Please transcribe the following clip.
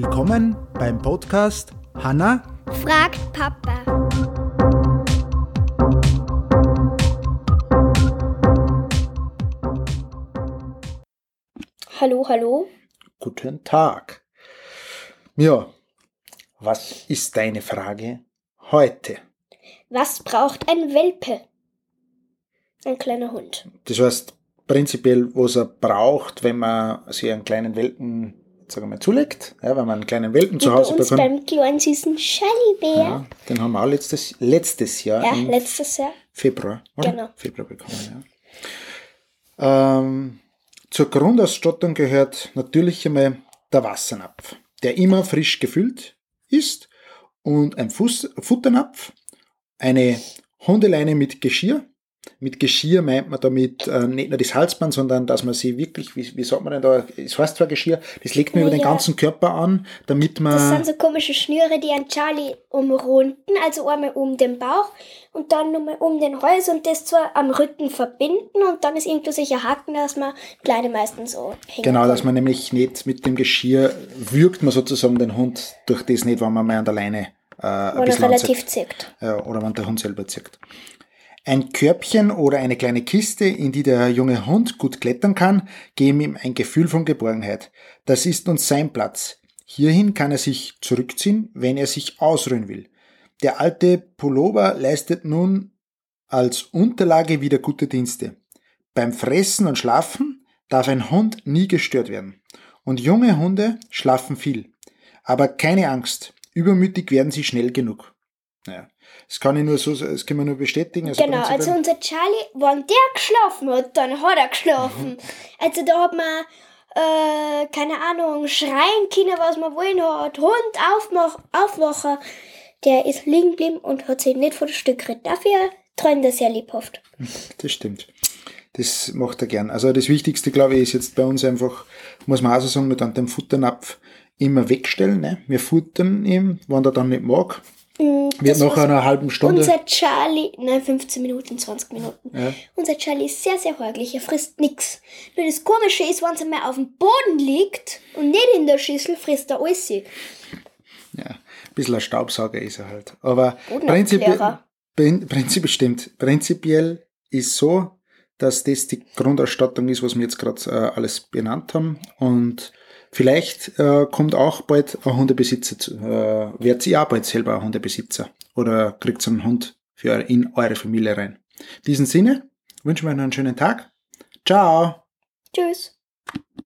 Willkommen beim Podcast Hanna fragt Papa. Hallo, hallo. Guten Tag. Ja, was ist deine Frage heute? Was braucht ein Welpe? Ein kleiner Hund. Das heißt, prinzipiell, was er braucht, wenn man sich einen kleinen Welpen, sagen wir zulegt, ja, wenn man einen kleinen Welpen zu Hause bekommt. beim kleinen süßen Schallibär. Ja, den haben wir auch letztes, letztes Jahr Ja, letztes Jahr. Februar, oder? Genau. Februar bekommen, ja. Ähm, zur Grundausstattung gehört natürlich einmal der Wassernapf, der immer frisch gefüllt ist und ein Fuß, Futternapf, eine Hundeleine mit Geschirr. Mit Geschirr meint man damit äh, nicht nur das Halsband, sondern dass man sie wirklich, wie, wie sagt man denn da, es heißt zwar Geschirr, das legt man über den Ja. ganzen Körper an, damit man... Das sind so komische Schnüre, die an Charlie umrunden, also einmal um den Bauch und dann nochmal um den Hals und das zwar am Rücken verbinden und dann ist irgendwo sicher Haken, dass man Kleine meistens so hängen Genau, kann. dass man nämlich nicht mit dem Geschirr würgt man sozusagen den Hund durch das nicht, wenn man mal an der Leine äh, ein er bisschen relativ zirkt. Ja, oder wenn der Hund selber zirkt. Ein Körbchen oder eine kleine Kiste, in die der junge Hund gut klettern kann, geben ihm ein Gefühl von Geborgenheit. Das ist uns sein Platz. Hierhin kann er sich zurückziehen, wenn er sich ausruhen will. Der alte Pullover leistet nun als Unterlage wieder gute Dienste. Beim Fressen und Schlafen darf ein Hund nie gestört werden. Und junge Hunde schlafen viel. Aber keine Angst, übermütig werden sie schnell genug. Naja, das kann ich nur so, das kann man nur bestätigen. Also Genau, also unser Charlie, wenn der geschlafen hat, dann hat er geschlafen. Also da hat man, äh, keine Ahnung, schreien können, was man wollen hat. Hund, aufmach, aufwachen. Der ist liegen geblieben und hat sich nicht vor das Stück geredet. Dafür träumt er sehr lebhaft. Das stimmt. Das macht er gern. Also das Wichtigste, glaube ich, ist jetzt bei uns einfach, muss man auch so sagen, mit an dem Futternapf immer wegstellen. Ne? Wir futtern ihm, wenn er dann nicht mag. Mm, Wird das nach was- einer halben Stunde. Unser Charlie, nein, 15 Minuten, 20 Minuten. Ja. Unser Charlie ist sehr, sehr horglich. Er frisst nix. Nur das Komische ist, wenn er mal auf dem Boden liegt und nicht in der Schüssel, frisst er alles. ja, ein bisschen ein Staubsauger ist er halt. Aber prinzipiell, prin- prinzipiell stimmt. Prinzipiell ist so, dass das die Grundausstattung ist, was wir jetzt gerade äh, alles benannt haben. Und vielleicht äh, kommt auch bald ein Hundebesitzer zu. Äh, werdet ihr auch bald selber ein Hundebesitzer? Oder kriegt einen Hund für eure- in eure Familie rein? In diesem Sinne wünschen wir euch einen schönen Tag. Ciao! Tschüss.